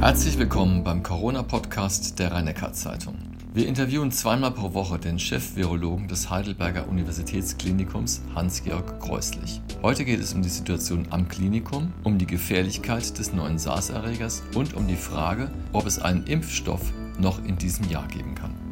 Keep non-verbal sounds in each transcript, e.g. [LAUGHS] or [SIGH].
Herzlich willkommen beim Corona-Podcast der rhein zeitung Wir interviewen zweimal pro Woche den Chef-Virologen des Heidelberger Universitätsklinikums Hans-Georg Kreuslich. Heute geht es um die Situation am Klinikum, um die Gefährlichkeit des neuen SARS-Erregers und um die Frage, ob es einen Impfstoff noch in diesem Jahr geben kann.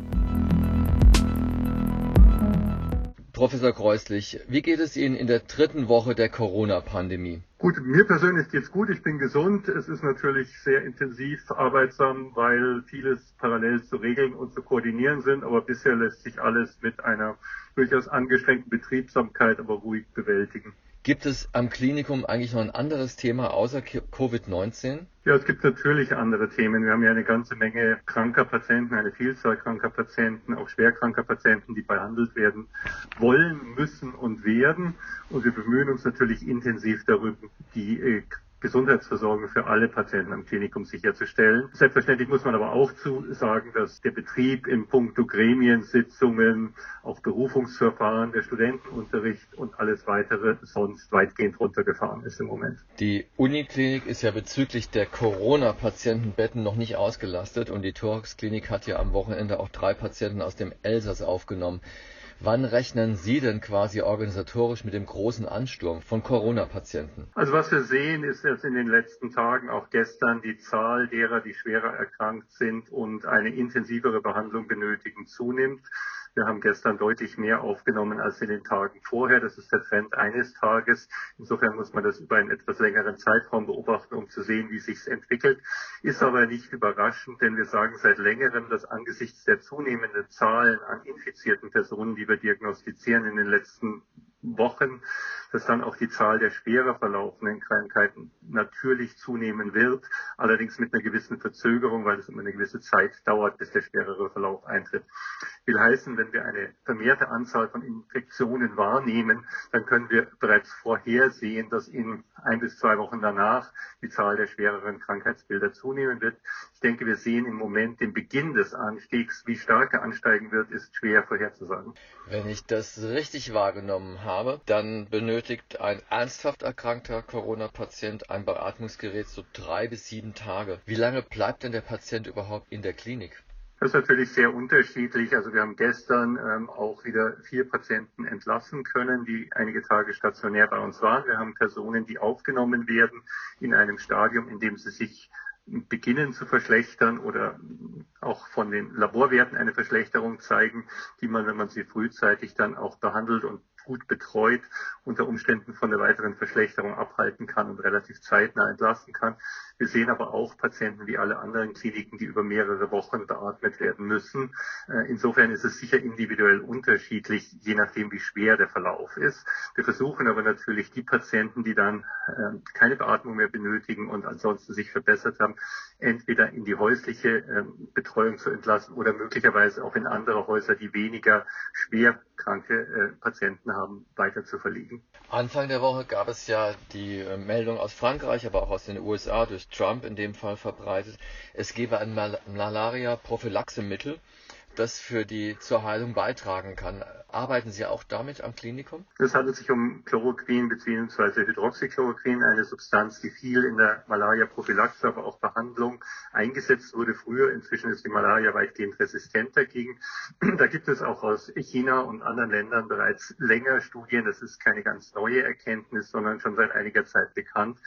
Professor Kreuslich, wie geht es Ihnen in der dritten Woche der Corona-Pandemie? Gut, mir persönlich geht's gut. Ich bin gesund. Es ist natürlich sehr intensiv arbeitsam, weil vieles parallel zu regeln und zu koordinieren sind. Aber bisher lässt sich alles mit einer durchaus angeschränkten Betriebsamkeit aber ruhig bewältigen. Gibt es am Klinikum eigentlich noch ein anderes Thema außer Covid-19? Ja, es gibt natürlich andere Themen. Wir haben ja eine ganze Menge kranker Patienten, eine Vielzahl kranker Patienten, auch schwerkranker Patienten, die behandelt werden wollen, müssen und werden. Und wir bemühen uns natürlich intensiv darüber, die äh, Gesundheitsversorgung für alle Patienten am Klinikum sicherzustellen. Selbstverständlich muss man aber auch zu sagen, dass der Betrieb in puncto Gremiensitzungen, auch Berufungsverfahren, der Studentenunterricht und alles weitere sonst weitgehend runtergefahren ist im Moment. Die Uniklinik ist ja bezüglich der Corona-Patientenbetten noch nicht ausgelastet und die Thorax-Klinik hat ja am Wochenende auch drei Patienten aus dem Elsass aufgenommen. Wann rechnen Sie denn quasi organisatorisch mit dem großen Ansturm von Corona-Patienten? Also was wir sehen, ist jetzt in den letzten Tagen, auch gestern, die Zahl derer, die schwerer erkrankt sind und eine intensivere Behandlung benötigen, zunimmt. Wir haben gestern deutlich mehr aufgenommen als in den Tagen vorher. Das ist der Trend eines Tages. Insofern muss man das über einen etwas längeren Zeitraum beobachten, um zu sehen, wie sich entwickelt. Ist aber nicht überraschend, denn wir sagen seit längerem, dass angesichts der zunehmenden Zahlen an infizierten Personen, die wir diagnostizieren in den letzten Wochen, dass dann auch die Zahl der schwerer verlaufenden Krankheiten natürlich zunehmen wird, allerdings mit einer gewissen Verzögerung, weil es immer eine gewisse Zeit dauert, bis der schwerere Verlauf eintritt. Will heißen, wenn wir eine vermehrte Anzahl von Infektionen wahrnehmen, dann können wir bereits vorhersehen, dass in ein bis zwei Wochen danach die Zahl der schwereren Krankheitsbilder zunehmen wird. Ich denke, wir sehen im Moment den Beginn des Anstiegs. Wie stark er ansteigen wird, ist schwer vorherzusagen. Wenn ich das richtig wahrgenommen habe, dann benötigt ein ernsthaft erkrankter Corona-Patient ein Beatmungsgerät so drei bis sieben Tage. Wie lange bleibt denn der Patient überhaupt in der Klinik? Das ist natürlich sehr unterschiedlich. Also wir haben gestern ähm, auch wieder vier Patienten entlassen können, die einige Tage stationär bei uns waren. Wir haben Personen, die aufgenommen werden in einem Stadium, in dem sie sich beginnen zu verschlechtern oder auch von den Laborwerten eine Verschlechterung zeigen, die man, wenn man sie frühzeitig dann auch behandelt und gut betreut unter Umständen von der weiteren Verschlechterung abhalten kann und relativ zeitnah entlassen kann. Wir sehen aber auch Patienten wie alle anderen Kliniken, die über mehrere Wochen beatmet werden müssen. Äh, insofern ist es sicher individuell unterschiedlich, je nachdem, wie schwer der Verlauf ist. Wir versuchen aber natürlich die Patienten, die dann ähm, keine Beatmung mehr benötigen und ansonsten sich verbessert haben, entweder in die häusliche ähm, Betreuung zu entlassen oder möglicherweise auch in andere Häuser, die weniger schwer kranke äh, Haben, weiter zu verlegen. Anfang der Woche gab es ja die äh, Meldung aus Frankreich, aber auch aus den USA durch Trump in dem Fall verbreitet. Es gebe ein Mal Malaria-Prophylaxemittel, das für die zur Heilung beitragen kann. Arbeiten Sie auch damit am Klinikum? Es handelt sich um Chloroquin bzw. Hydroxychloroquin, eine Substanz, die viel in der Malaria-Prophylaxe, aber auch Behandlung eingesetzt wurde früher. Inzwischen ist die Malaria weitgehend resistent dagegen. [CLEARS THROAT] Da gibt es auch aus China und anderen Ländern bereits länger Studien. Das ist keine ganz neue Erkenntnis, sondern schon seit einiger Zeit bekannt.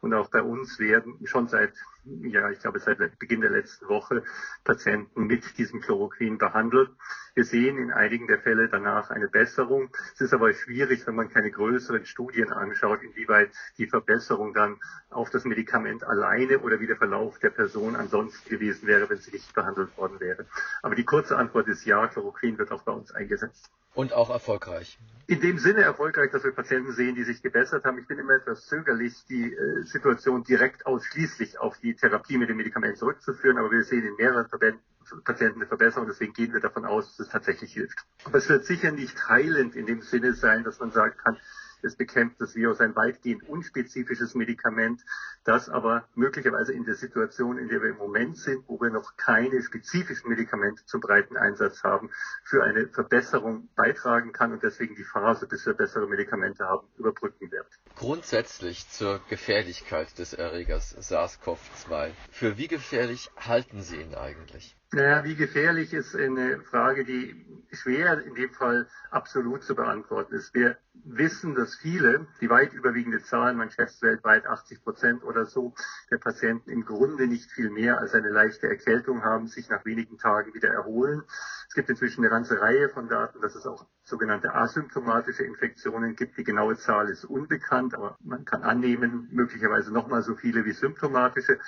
Und auch bei uns werden schon seit ja, ich glaube seit Beginn der letzten Woche Patienten mit diesem Chloroquin behandelt. Wir sehen in einigen der Fälle danach eine Besserung. Es ist aber schwierig, wenn man keine größeren Studien anschaut, inwieweit die Verbesserung dann auf das Medikament alleine oder wie der Verlauf der Person ansonsten gewesen wäre, wenn sie nicht behandelt worden wäre. Aber die kurze Antwort ist ja, Chloroquin wird auch bei uns eingesetzt. Und auch erfolgreich. In dem Sinne erfolgreich, dass wir Patienten sehen, die sich gebessert haben. Ich bin immer etwas zögerlich, die äh, Situation direkt ausschließlich auf die Therapie mit dem Medikament zurückzuführen, aber wir sehen in mehreren Verbänden Patienten eine Verbesserung. Deswegen gehen wir davon aus, dass es tatsächlich hilft. Aber es wird sicher nicht heilend in dem Sinne sein, dass man sagen kann, Es bekämpft das Virus ein weitgehend unspezifisches Medikament, das aber möglicherweise in der Situation, in der wir im Moment sind, wo wir noch keine spezifischen Medikamente zum breiten Einsatz haben, für eine Verbesserung beitragen kann und deswegen die Phase, bis wir bessere Medikamente haben, überbrücken wird. Grundsätzlich zur Gefährlichkeit des Erregers SARS-CoV-2. Für wie gefährlich halten Sie ihn eigentlich? Naja, wie gefährlich ist eine Frage, die schwer in dem Fall absolut zu beantworten ist. Wir wissen, dass viele, die weit überwiegende Zahl, man schätzt weltweit 80 Prozent oder so, der Patienten im Grunde nicht viel mehr als eine leichte Erkältung haben, sich nach wenigen Tagen wieder erholen. Es gibt inzwischen eine ganze Reihe von Daten, dass es auch sogenannte asymptomatische Infektionen gibt. Die genaue Zahl ist unbekannt, aber man kann annehmen, möglicherweise nochmal so viele wie symptomatische.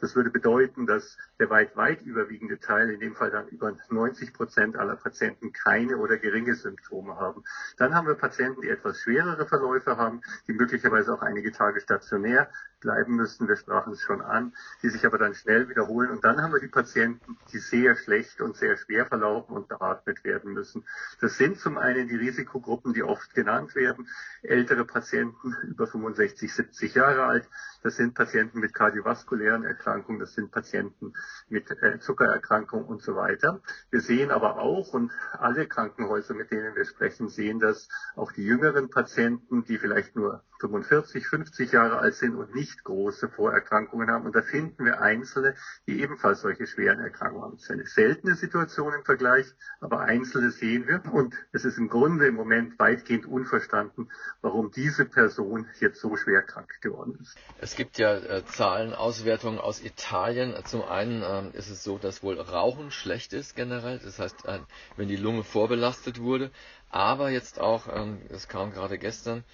Das würde bedeuten, dass der weit, weit überwiegende Teil, in dem Fall dann über 90 Prozent aller Patienten, keine oder geringe Symptome haben. Dann haben wir Patienten, die etwas schwerere Verläufe haben, die möglicherweise auch einige Tage stationär bleiben müssen. Wir sprachen es schon an, die sich aber dann schnell wiederholen. Und dann haben wir die Patienten, die sehr schlecht und sehr schwer verlaufen und beatmet werden müssen. Das sind zum einen die Risikogruppen, die oft genannt werden. Ältere Patienten über 65, 70 Jahre alt. Das sind Patienten mit kardiovaskulären Erkrankungen. Das sind Patienten mit äh, Zuckererkrankungen und so weiter. Wir sehen aber auch, und alle Krankenhäuser, mit denen wir sprechen, sehen dass auch die jüngeren Patienten, die vielleicht nur 45, 50 Jahre alt sind und nicht große Vorerkrankungen haben. Und da finden wir Einzelne, die ebenfalls solche schweren Erkrankungen haben. Das ist eine seltene Situation im Vergleich, aber Einzelne sehen wir. Und es ist im Grunde im Moment weitgehend unverstanden, warum diese Person jetzt so schwer krank geworden ist. Es gibt ja äh, Zahlen, Auswertungen aus Italien. Zum einen äh, ist es so, dass wohl Rauchen schlecht ist generell. Das heißt, äh, wenn die Lunge vorbelastet wurde, aber jetzt auch, ähm, das kam gerade gestern,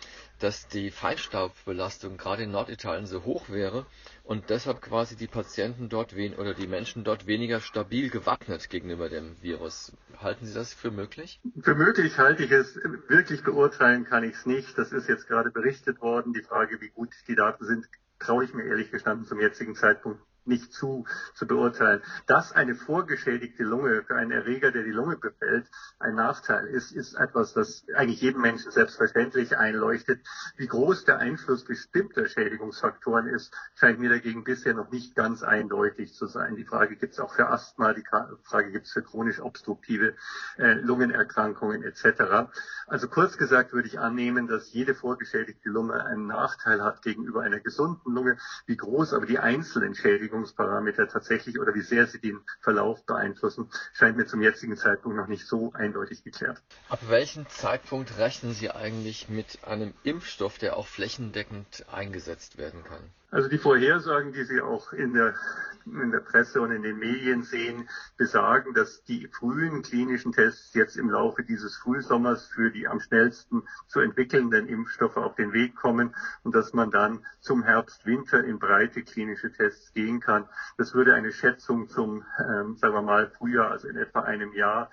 dass die Feinstaubbelastung gerade in Norditalien so hoch wäre und deshalb quasi die Patienten dort wen oder die Menschen dort weniger stabil gewappnet gegenüber dem Virus. Halten Sie das für möglich? Für möglich halte ich es. Wirklich beurteilen kann ich es nicht. Das ist jetzt gerade berichtet worden. Die Frage, wie gut die Daten sind, traue ich mir ehrlich gestanden zum jetzigen Zeitpunkt nicht zu, zu beurteilen. Dass eine vorgeschädigte Lunge für einen Erreger, der die Lunge befällt, ein Nachteil ist, ist etwas, das eigentlich jedem Menschen selbstverständlich einleuchtet. Wie groß der Einfluss bestimmter Schädigungsfaktoren ist, scheint mir dagegen bisher noch nicht ganz eindeutig zu sein. Die Frage gibt es auch für Asthma, die Frage gibt es für chronisch obstruktive äh, Lungenerkrankungen etc. Also kurz gesagt würde ich annehmen, dass jede vorgeschädigte Lunge einen Nachteil hat gegenüber einer gesunden Lunge. Wie groß aber die einzelnen Schädigungen Beschäftigungsparameter tatsächlich oder wie sehr sie den Verlauf beeinflussen, scheint mir zum jetzigen Zeitpunkt noch nicht so eindeutig geklärt. Ab welchem Zeitpunkt rechnen Sie eigentlich mit einem Impfstoff, der auch flächendeckend eingesetzt werden kann? Also die Vorhersagen, die Sie auch in der, in der Presse und in den Medien sehen, besagen, dass die frühen klinischen Tests jetzt im Laufe dieses Frühsommers für die am schnellsten zu entwickelnden Impfstoffe auf den Weg kommen und dass man dann zum Herbst, Winter in breite klinische Tests gehen kann. Das würde eine Schätzung zum, ähm, sagen wir mal, Frühjahr, also in etwa einem Jahr,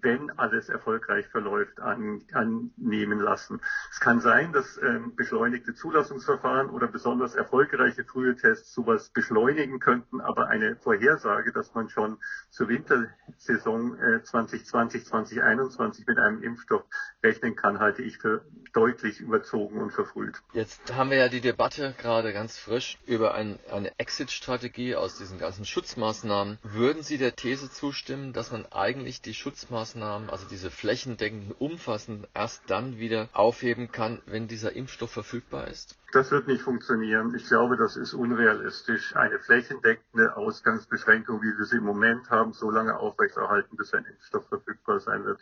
wenn alles erfolgreich verläuft, an, annehmen lassen. Es kann sein, dass ähm, beschleunigte Zulassungsverfahren oder besonders erfolgreiche frühe Tests sowas beschleunigen könnten, aber eine Vorhersage, dass man schon zur Wintersaison äh, 2020, 2021 mit einem Impfstoff rechnen kann, halte ich für deutlich überzogen und verfrüht. Jetzt haben wir ja die Debatte gerade ganz frisch über ein, eine Exit-Strategie aus diesen ganzen Schutzmaßnahmen. Würden Sie der These zustimmen, dass man eigentlich die Schutzmaßnahmen Schutzmaßnahmen, also diese flächendeckenden, umfassend erst dann wieder aufheben kann, wenn dieser Impfstoff verfügbar ist? Das wird nicht funktionieren. Ich glaube, das ist unrealistisch. Eine flächendeckende Ausgangsbeschränkung, wie wir sie im Moment haben, so lange aufrechterhalten, bis ein Impfstoff verfügbar sein wird.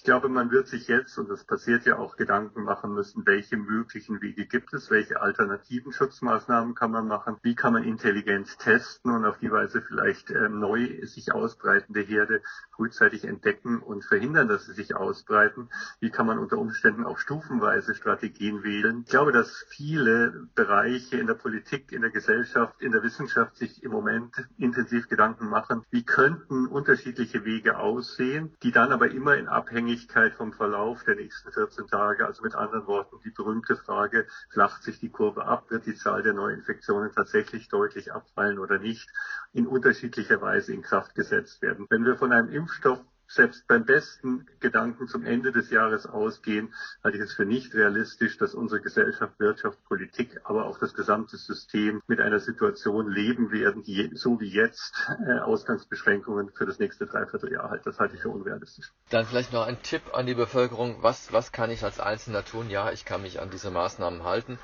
Ich glaube, man wird sich jetzt, und das passiert ja auch, Gedanken machen müssen, welche möglichen Wege gibt es, welche alternativen Schutzmaßnahmen kann man machen, wie kann man intelligent testen und auf die Weise vielleicht äh, neu sich ausbreitende Herde frühzeitig entdecken und verhindern, dass sie sich ausbreiten. Wie kann man unter Umständen auch stufenweise Strategien wählen. Ich glaube, dass viele Bereiche in der Politik, in der Gesellschaft, in der Wissenschaft sich im Moment intensiv Gedanken machen, wie könnten unterschiedliche Wege aussehen, die dann aber immer in Abhängigkeit Abhängigkeit vom Verlauf der nächsten 14 Tage. Also mit anderen Worten, die berühmte Frage, flacht sich die Kurve ab, wird die Zahl der Neuinfektionen tatsächlich deutlich abfallen oder nicht, in unterschiedlicher Weise in Kraft gesetzt werden. Wenn wir von einem Impfstoff selbst beim besten Gedanken zum Ende des Jahres ausgehen, halte ich es für nicht realistisch, dass unsere Gesellschaft, Wirtschaft, Politik, aber auch das gesamte System mit einer Situation leben werden, die so wie jetzt äh, Ausgangsbeschränkungen für das nächste Dreivierteljahr hat. Das halte ich für unrealistisch. Dann vielleicht noch ein Tipp an die Bevölkerung. Was, was kann ich als Einzelner tun? Ja, ich kann mich an diese Maßnahmen halten.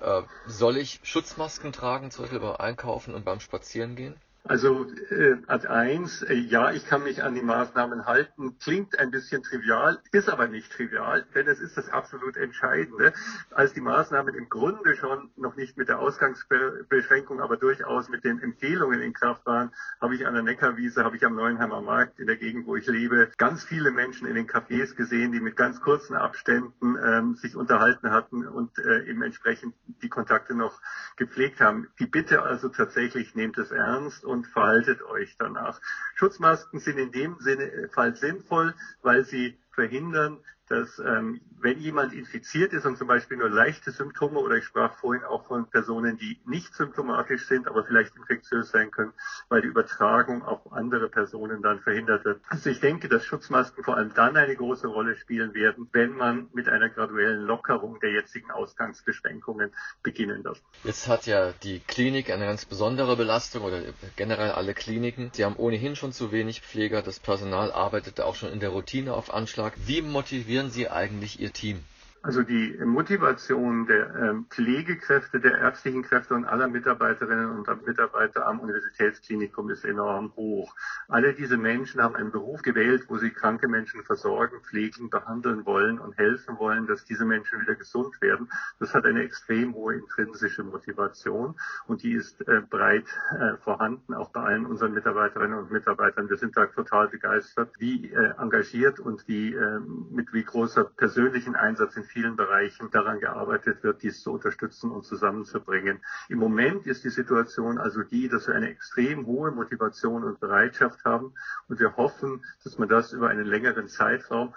Äh, soll ich Schutzmasken tragen, zum Beispiel beim Einkaufen und beim Spazierengehen? Also äh, Ad 1, äh, ja, ich kann mich an die Maßnahmen halten, klingt ein bisschen trivial, ist aber nicht trivial, denn es ist das absolut Entscheidende. Als die Maßnahmen im Grunde schon noch nicht mit der Ausgangsbeschränkung, aber durchaus mit den Empfehlungen in Kraft waren, habe ich an der Neckarwiese, habe ich am Neuenheimer Markt in der Gegend, wo ich lebe, ganz viele Menschen in den Cafés gesehen, die mit ganz kurzen Abständen ähm, sich unterhalten hatten und äh, eben entsprechend die Kontakte noch gepflegt haben. Die Bitte also tatsächlich nehmt es ernst und verhaltet euch danach. Schutzmasken sind in dem Sinne Fall sinnvoll, weil sie verhindern, dass ähm, wenn jemand infiziert ist und zum Beispiel nur leichte Symptome oder ich sprach vorhin auch von Personen, die nicht symptomatisch sind, aber vielleicht infektiös sein können, weil die Übertragung auf andere Personen dann verhindert wird. Also ich denke, dass Schutzmasken vor allem dann eine große Rolle spielen werden, wenn man mit einer graduellen Lockerung der jetzigen Ausgangsbeschränkungen beginnen wird. Jetzt hat ja die Klinik eine ganz besondere Belastung oder generell alle Kliniken. Sie haben ohnehin schon zu wenig Pfleger. Das Personal arbeitet auch schon in der Routine auf Anschlag. Wie motivieren Sie eigentlich Ihr Team? Also die Motivation der ähm, Pflegekräfte, der ärztlichen Kräfte und aller Mitarbeiterinnen und Mitarbeiter am Universitätsklinikum ist enorm hoch. Alle diese Menschen haben einen Beruf gewählt, wo sie kranke Menschen versorgen, pflegen, behandeln wollen und helfen wollen, dass diese Menschen wieder gesund werden. Das hat eine extrem hohe intrinsische Motivation und die ist äh, breit äh, vorhanden, auch bei allen unseren Mitarbeiterinnen und Mitarbeitern. Wir sind da total begeistert, wie äh, engagiert und wie ähm, mit wie großer persönlichen Einsatz in vielen Bereichen daran gearbeitet wird, dies zu unterstützen und zusammenzubringen. Im Moment ist die Situation also die, dass wir eine extrem hohe Motivation und Bereitschaft haben und wir hoffen, dass man das über einen längeren Zeitraum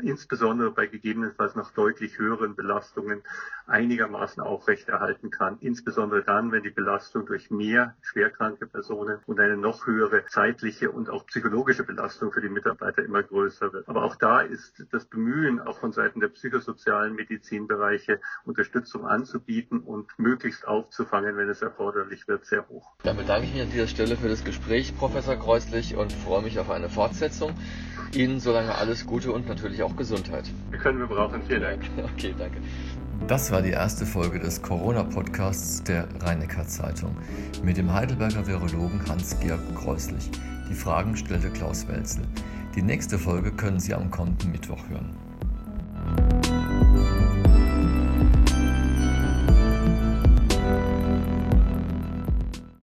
insbesondere bei gegebenenfalls noch deutlich höheren Belastungen einigermaßen aufrechterhalten kann. Insbesondere dann, wenn die Belastung durch mehr schwerkranke Personen und eine noch höhere zeitliche und auch psychologische Belastung für die Mitarbeiter immer größer wird. Aber auch da ist das Bemühen, auch von Seiten der psychosozialen Medizinbereiche Unterstützung anzubieten und möglichst aufzufangen, wenn es erforderlich wird, sehr hoch. Dann bedanke ich mich an dieser Stelle für das Gespräch, Professor Kreuslich, und freue mich auf eine Fortsetzung. Ihnen solange alles Gute und natürlich auch Gesundheit. Wir können wir brauchen. Vielen Dank. [LAUGHS] Okay, danke. Das war die erste Folge des Corona-Podcasts der Rheinecker Zeitung mit dem Heidelberger Virologen Hans-Georg Kreuslich. Die Fragen stellte Klaus Welzel. Die nächste Folge können Sie am kommenden Mittwoch hören.